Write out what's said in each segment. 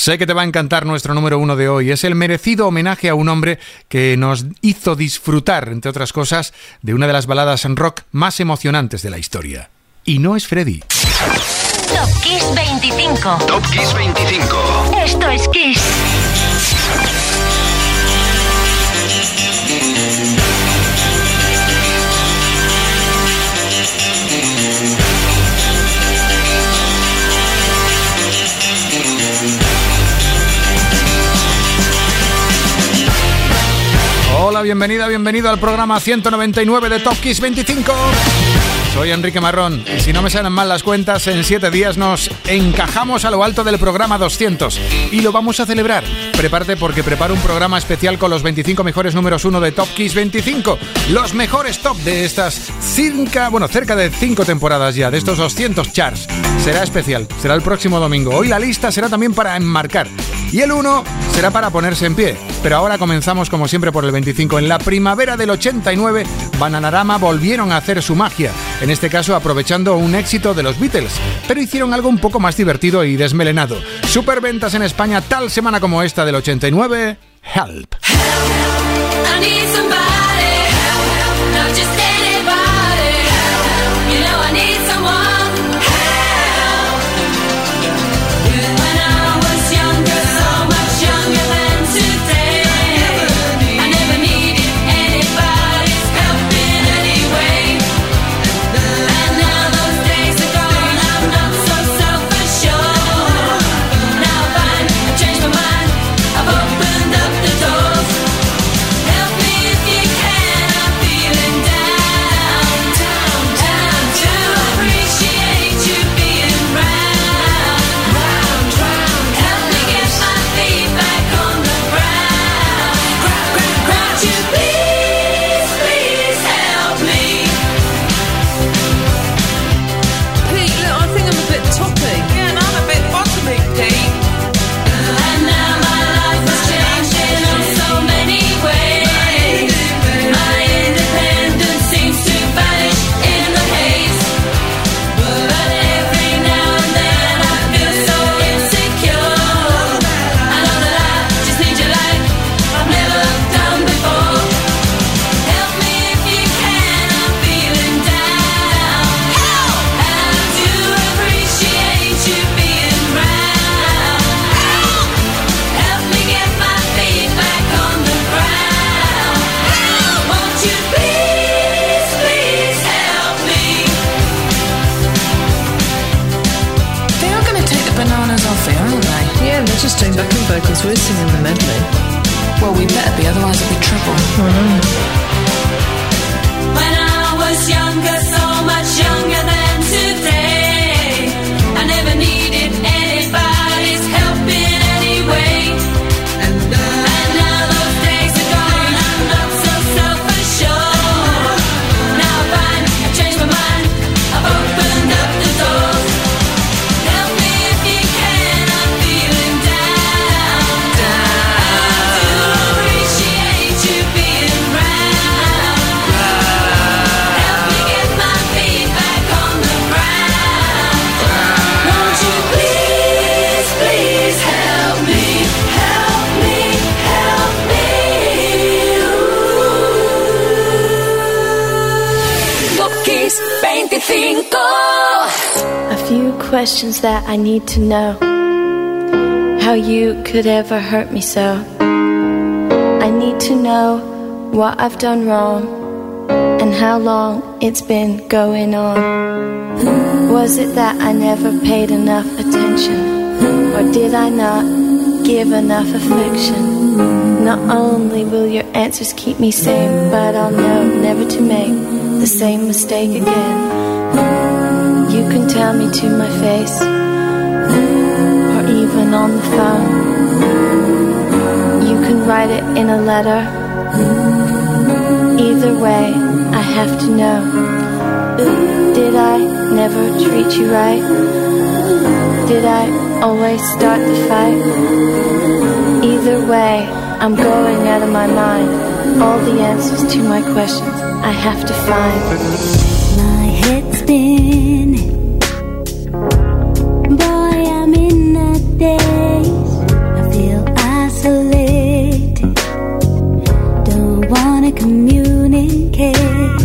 Sé que te va a encantar nuestro número uno de hoy. Es el merecido homenaje a un hombre que nos hizo disfrutar, entre otras cosas, de una de las baladas en rock más emocionantes de la historia. Y no es Freddy. Top Kiss 25. Top Kiss 25. Esto es Kiss. Bienvenida, bienvenido al programa 199 de Top Kiss 25. Soy Enrique Marrón y si no me salen mal las cuentas, en 7 días nos encajamos a lo alto del programa 200 y lo vamos a celebrar. Prepárate porque preparo un programa especial con los 25 mejores números 1 de Top Kiss 25, los mejores top de estas 5, bueno, cerca de 5 temporadas ya, de estos 200 charts. Será especial, será el próximo domingo. Hoy la lista será también para enmarcar y el 1 será para ponerse en pie. Pero ahora comenzamos como siempre por el 25. En la primavera del 89, Bananarama volvieron a hacer su magia, en este caso aprovechando un éxito de los Beatles, pero hicieron algo un poco más divertido y desmelenado. Superventas en España tal semana como esta del 89, Help. That I need to know. How you could ever hurt me so. I need to know what I've done wrong and how long it's been going on. Was it that I never paid enough attention? Or did I not give enough affection? Not only will your answers keep me sane, but I'll know never to make the same mistake again. You can tell me to my face, or even on the phone. You can write it in a letter. Either way, I have to know. Did I never treat you right? Did I always start the fight? Either way, I'm going out of my mind. All the answers to my questions I have to find head's spinning. Boy, I'm in a daze. I feel isolated. Don't wanna communicate.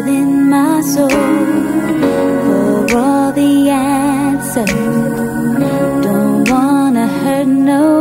Within my soul for all the answers. Don't wanna hurt no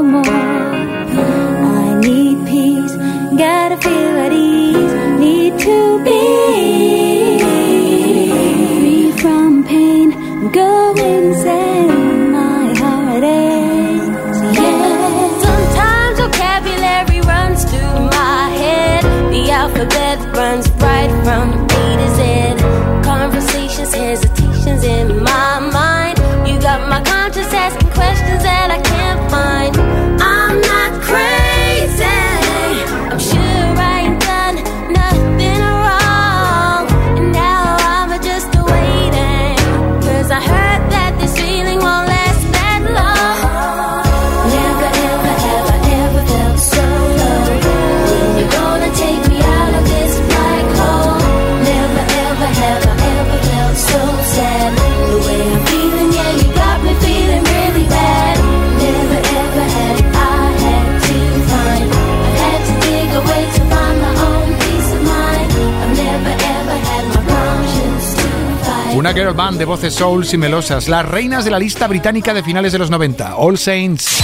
Una girl band de voces souls y melosas, las reinas de la lista británica de finales de los 90, All Saints.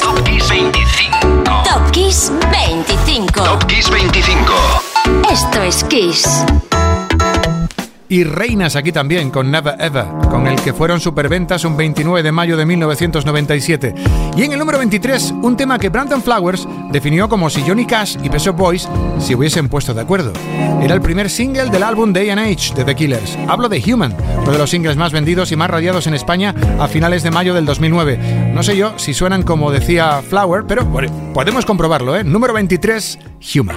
Top Kiss 25. Top Kiss 25. Top Kiss 25. Esto es Kiss. Y reinas aquí también con Never Ever, con el que fueron superventas un 29 de mayo de 1997. Y en el número 23, un tema que Brandon Flowers definió como si Johnny Cash y Peso Boys se hubiesen puesto de acuerdo. Era el primer single del álbum Day and Age de The Killers. Hablo de Human, uno de los singles más vendidos y más radiados en España a finales de mayo del 2009. No sé yo si suenan como decía Flower, pero bueno, podemos comprobarlo, ¿eh? Número 23, Human.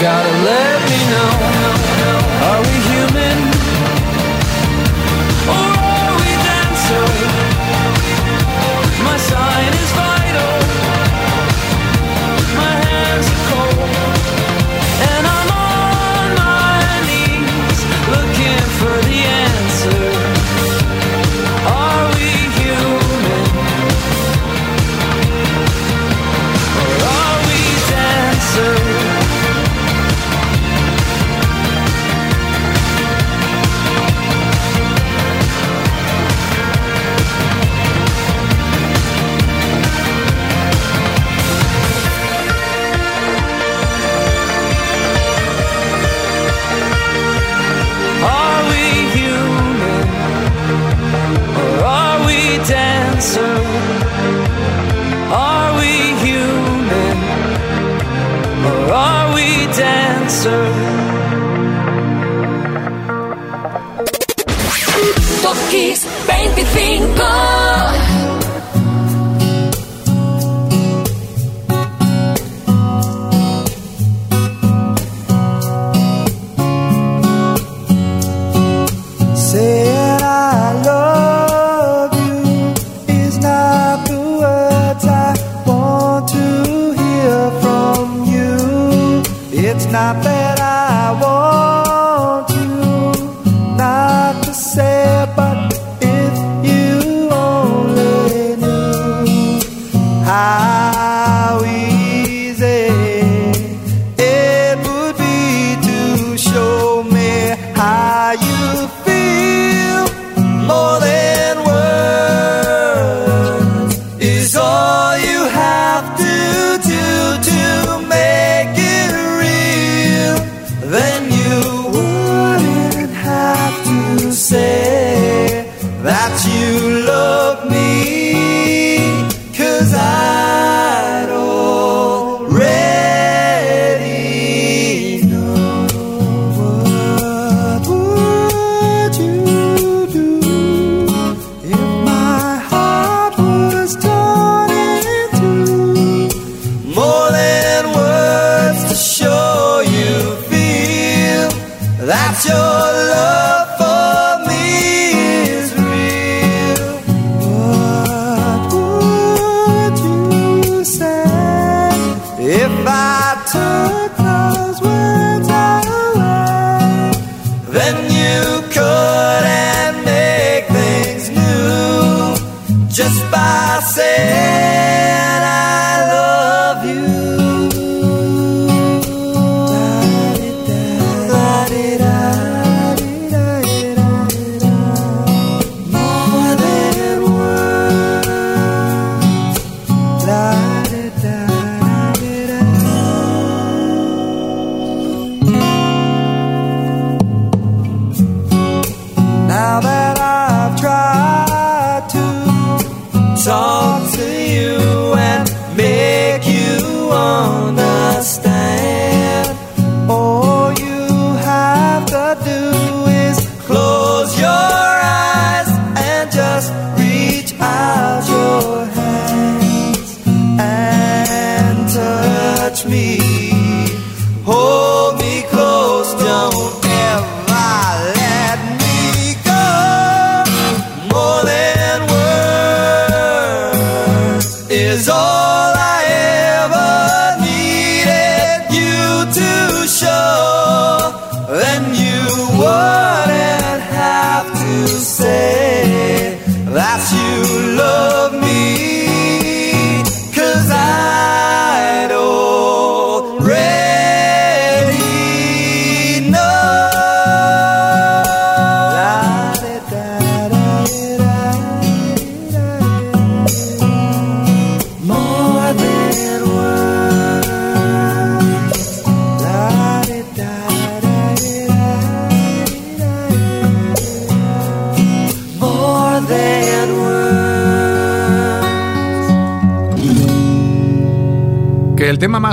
Gotta let me know. Are we human?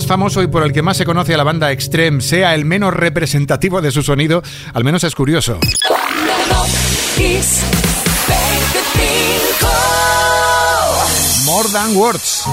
Famoso y por el que más se conoce a la banda Extreme sea el menos representativo de su sonido, al menos es curioso. Top Kiss 25. More Than Words.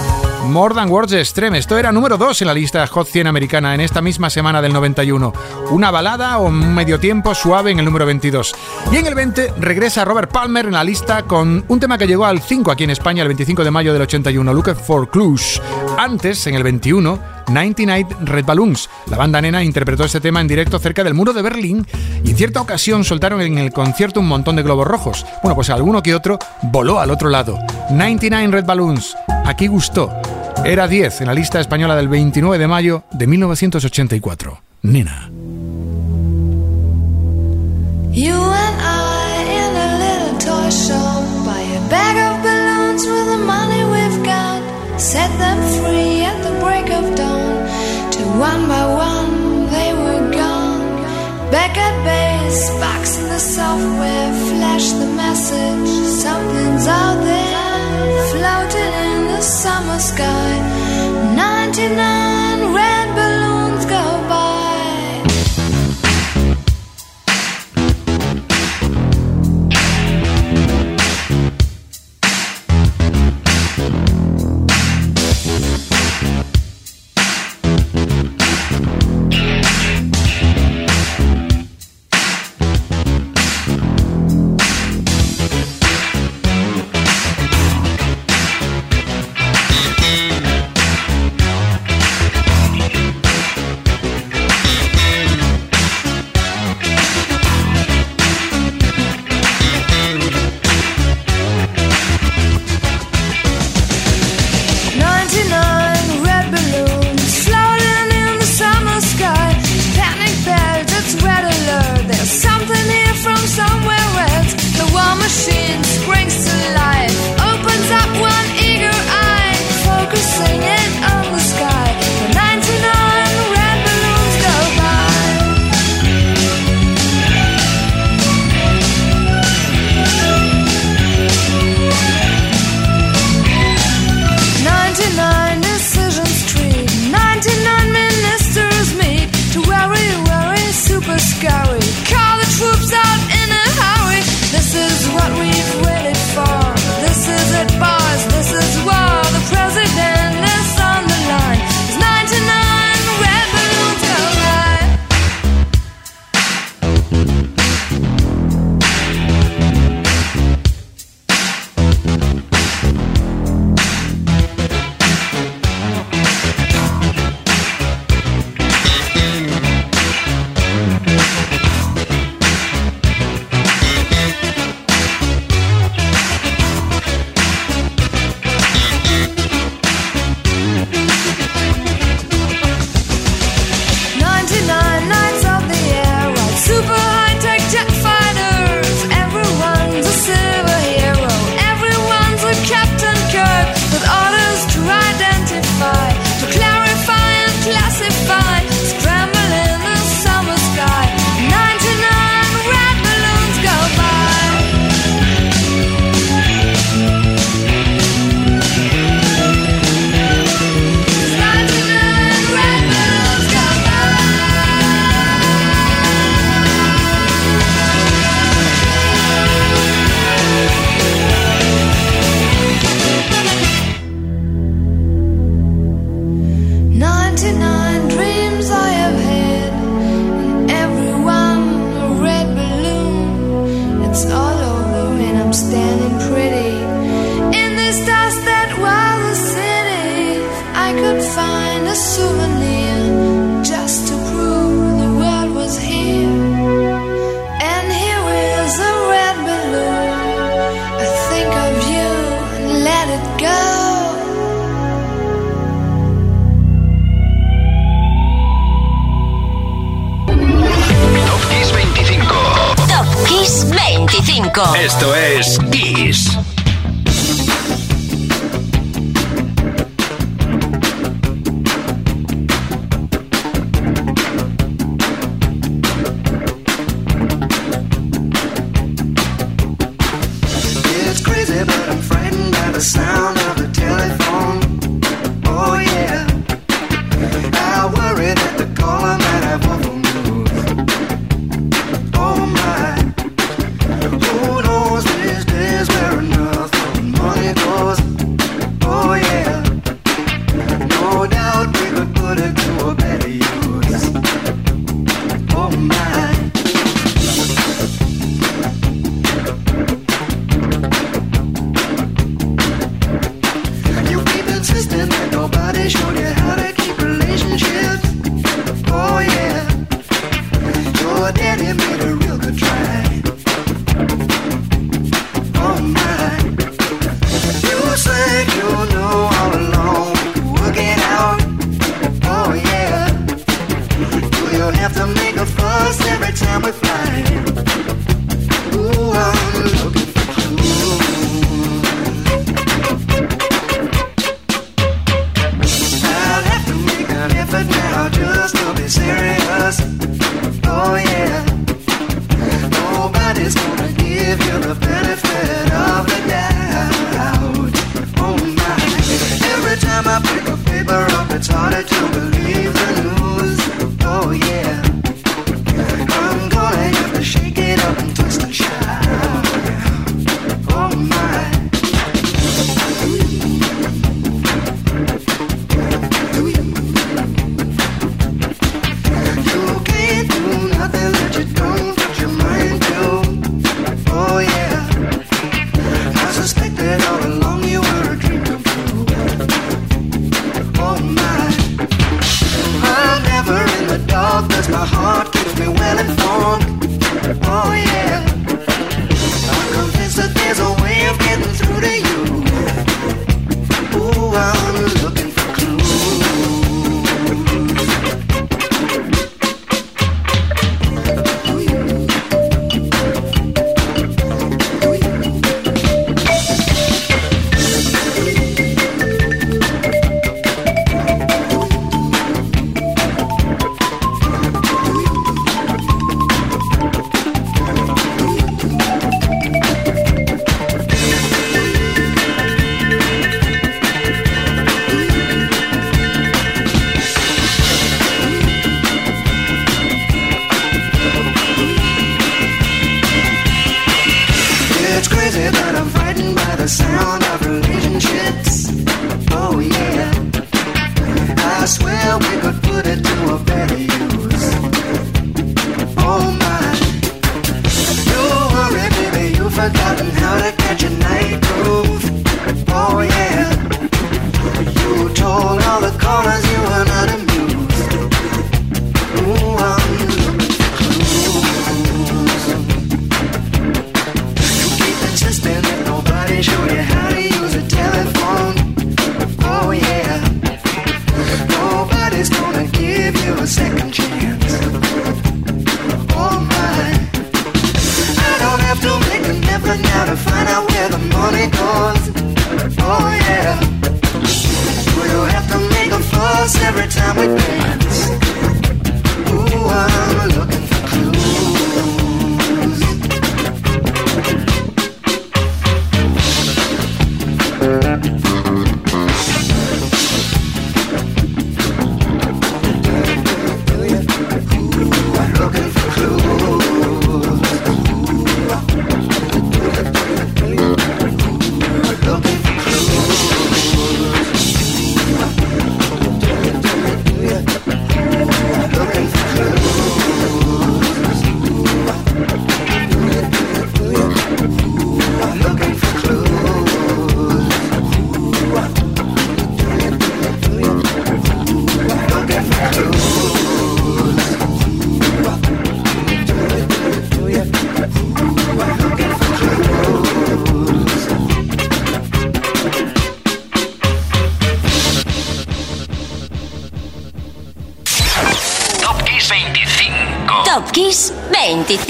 More Than Words Extreme. Esto era número 2 en la lista Hot 100 americana en esta misma semana del 91. Una balada o un medio tiempo suave en el número 22. Y en el 20 regresa Robert Palmer en la lista con un tema que llegó al 5 aquí en España el 25 de mayo del 81, Looking for Clues. Antes, en el 21, 99 Red Balloons. La banda nena interpretó este tema en directo cerca del muro de Berlín y en cierta ocasión soltaron en el concierto un montón de globos rojos. Bueno, pues alguno que otro voló al otro lado. 99 Red Balloons. Aquí gustó. Era 10 en la lista española del 29 de mayo de 1984. Nena. Box in the software, flash the message. Something's out there, floating in the summer sky. 99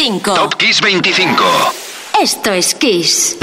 25. Top Kiss 25. Esto es Kiss.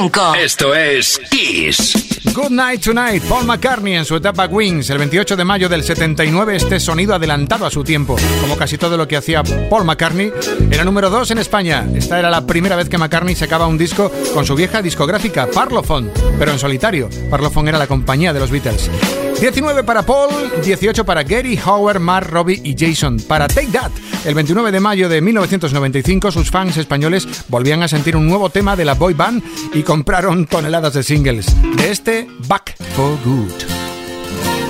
25. Esto es Kiss. Good Night Tonight, Paul McCartney en su etapa Wings, el 28 de mayo del 79, este sonido adelantado a su tiempo. Como casi todo lo que hacía Paul McCartney, era número 2 en España. Esta era la primera vez que McCartney sacaba un disco con su vieja discográfica, Parlophone, pero en solitario. Parlophone era la compañía de los Beatles. 19 para Paul, 18 para Gary, Howard, Mark, Robbie y Jason. Para Take That, el 29 de mayo de 1995, sus fans españoles volvían a sentir un nuevo tema de la boy band y compraron toneladas de singles. De este, Back for Good.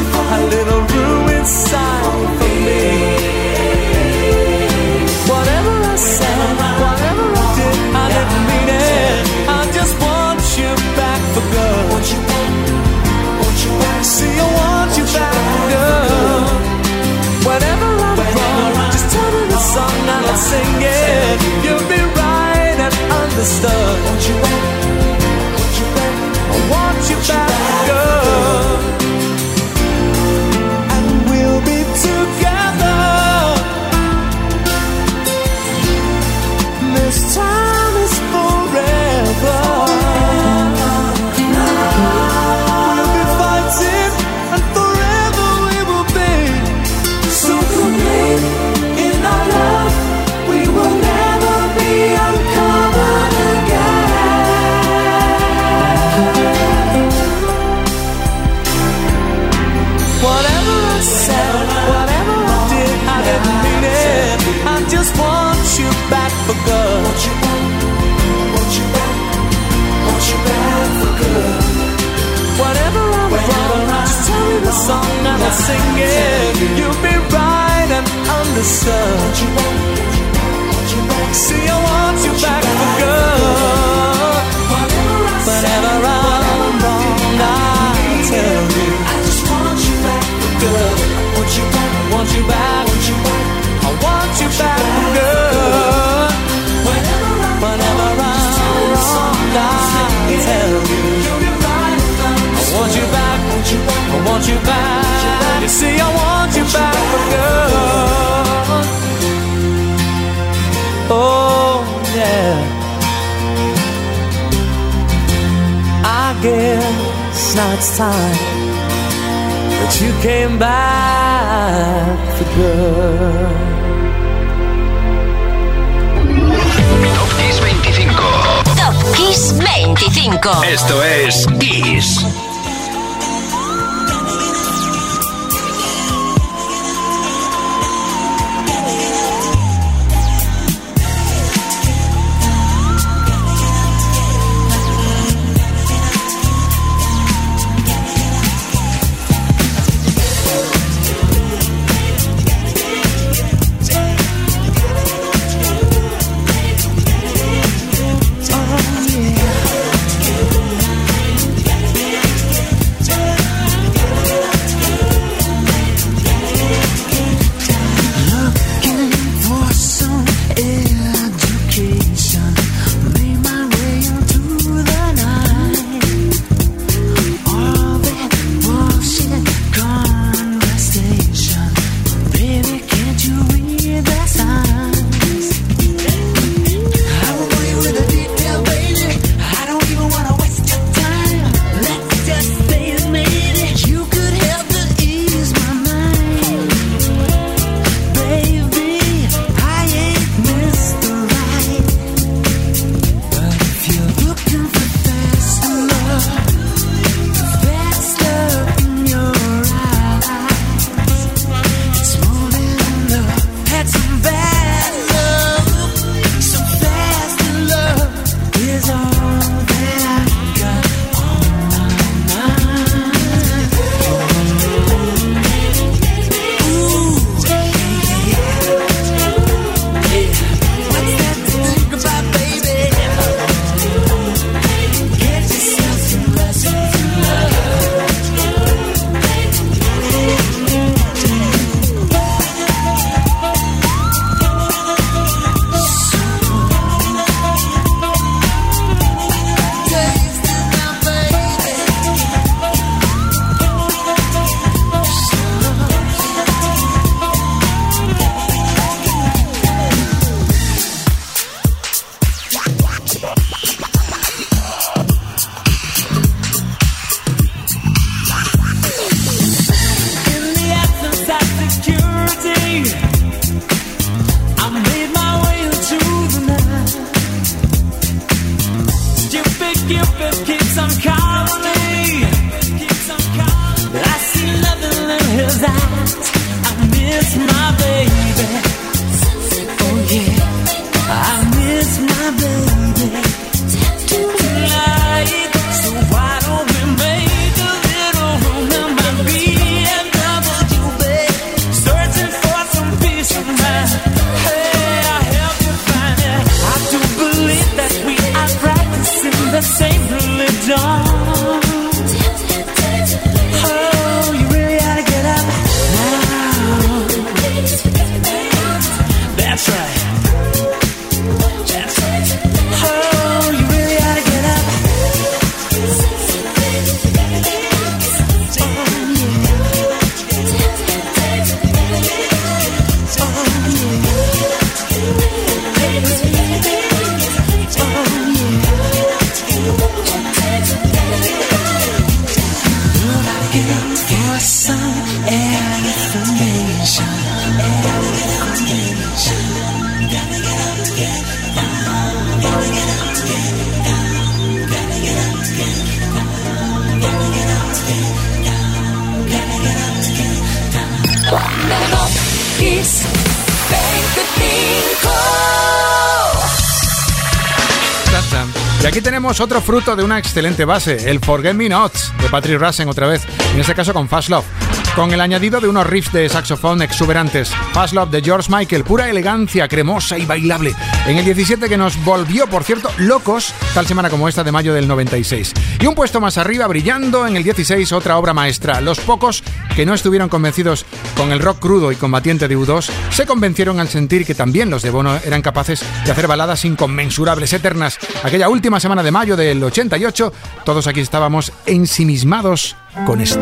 a little room inside for me? Whatever I said, whatever I did, I didn't mean it. I just want you back for good. Want you back, want you back. See, I want you back for good. Whenever I'm wrong, just the song and I'll sing it. You'll be right and understood. Want you back, want you back. I want you back for song and I'll sing it. You'll be right and understood. See, I want you back good. See, I want you back for good. Oh, yeah. I guess now it's time that you came back for good. Top Kiss 25. Top Kiss 25. Esto es Kiss. comes. Fruto de una excelente base, el Forget Me Nots de Patrick Russen otra vez, en este caso con Fast Love con el añadido de unos riffs de saxofón exuberantes. Fast Love de George Michael, pura elegancia, cremosa y bailable. En el 17 que nos volvió, por cierto, locos, tal semana como esta de mayo del 96. Y un puesto más arriba, brillando en el 16, otra obra maestra. Los pocos que no estuvieron convencidos con el rock crudo y combatiente de U2 se convencieron al sentir que también los de Bono eran capaces de hacer baladas inconmensurables, eternas. Aquella última semana de mayo del 88, todos aquí estábamos ensimismados con esto.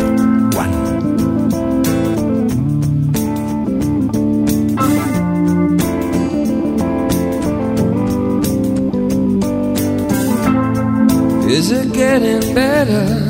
Getting better?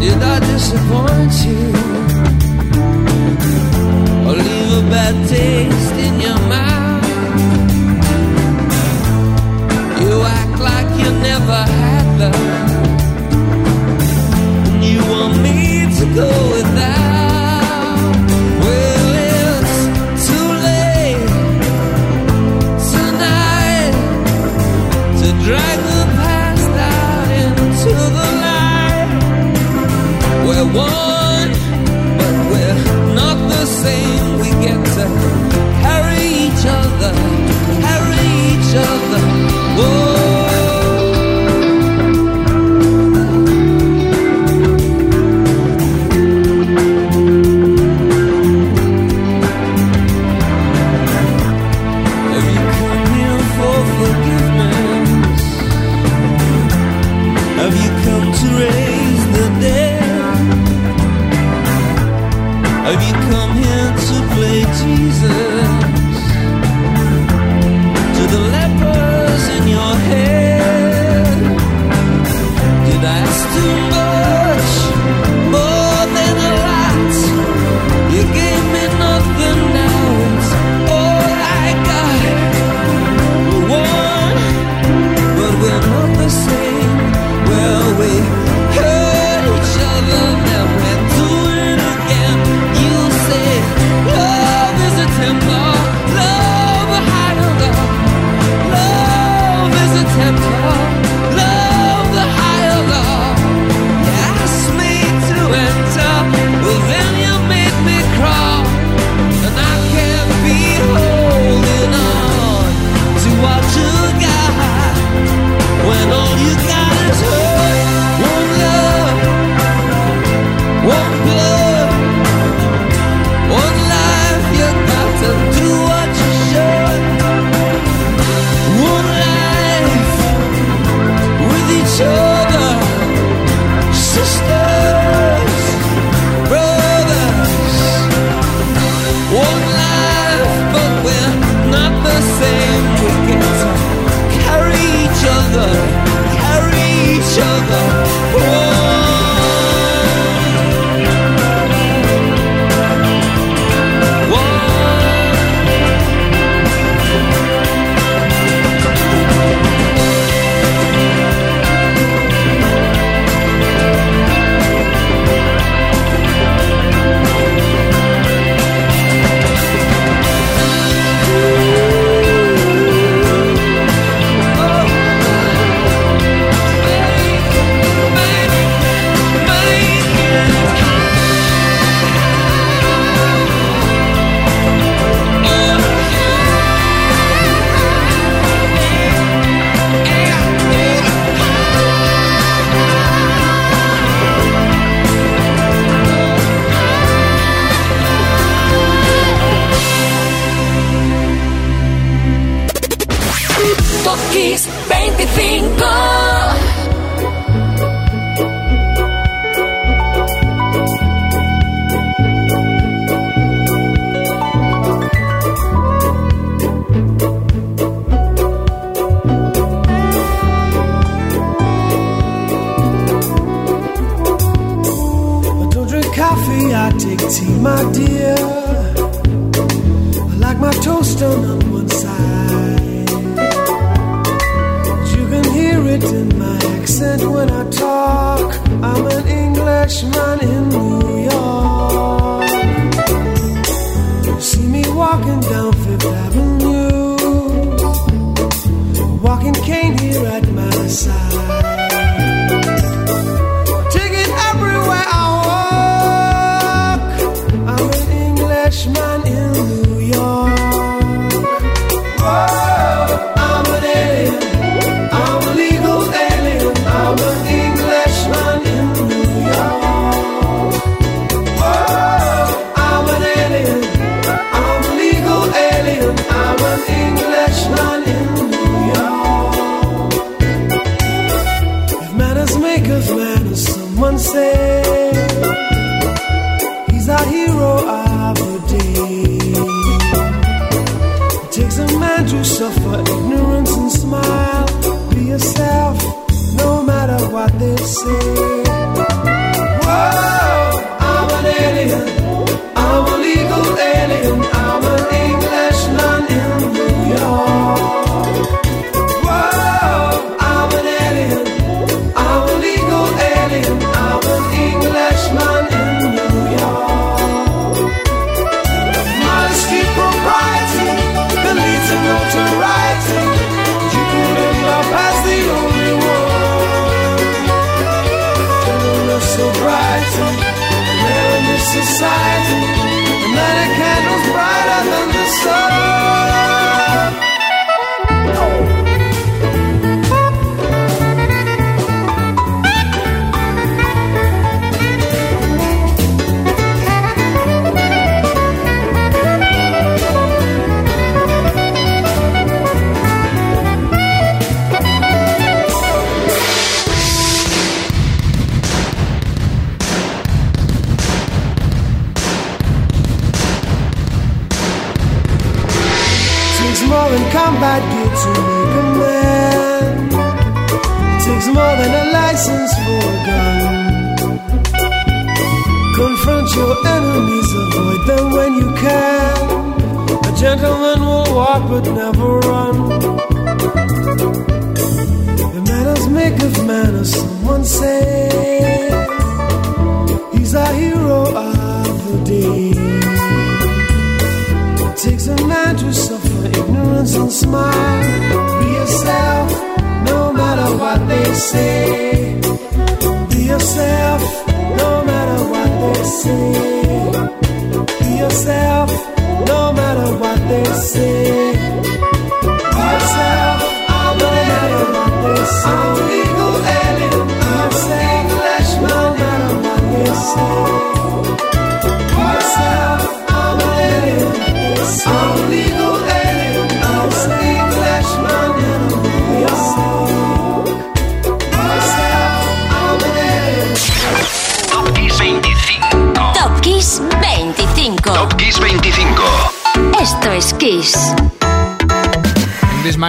Did I disappoint you? Or leave a bad taste in your mouth? You act like you never had love. And you want me to go We're suffer ignorance and smile. Be yourself, no matter what they say. say.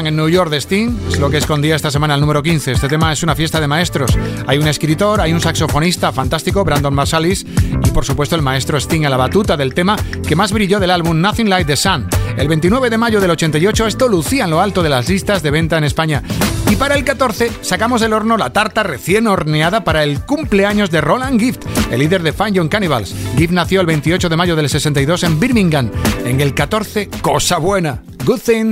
en New York de Sting, es lo que escondía esta semana el número 15. Este tema es una fiesta de maestros. Hay un escritor, hay un saxofonista fantástico, Brandon Marsalis, y por supuesto el maestro Sting a la batuta del tema que más brilló del álbum Nothing Like the Sun. El 29 de mayo del 88 esto lucía en lo alto de las listas de venta en España. Y para el 14 sacamos del horno la tarta recién horneada para el cumpleaños de Roland Gift, el líder de Fun Young Cannibals. Gift nació el 28 de mayo del 62 en Birmingham. En el 14, cosa buena. Good thing.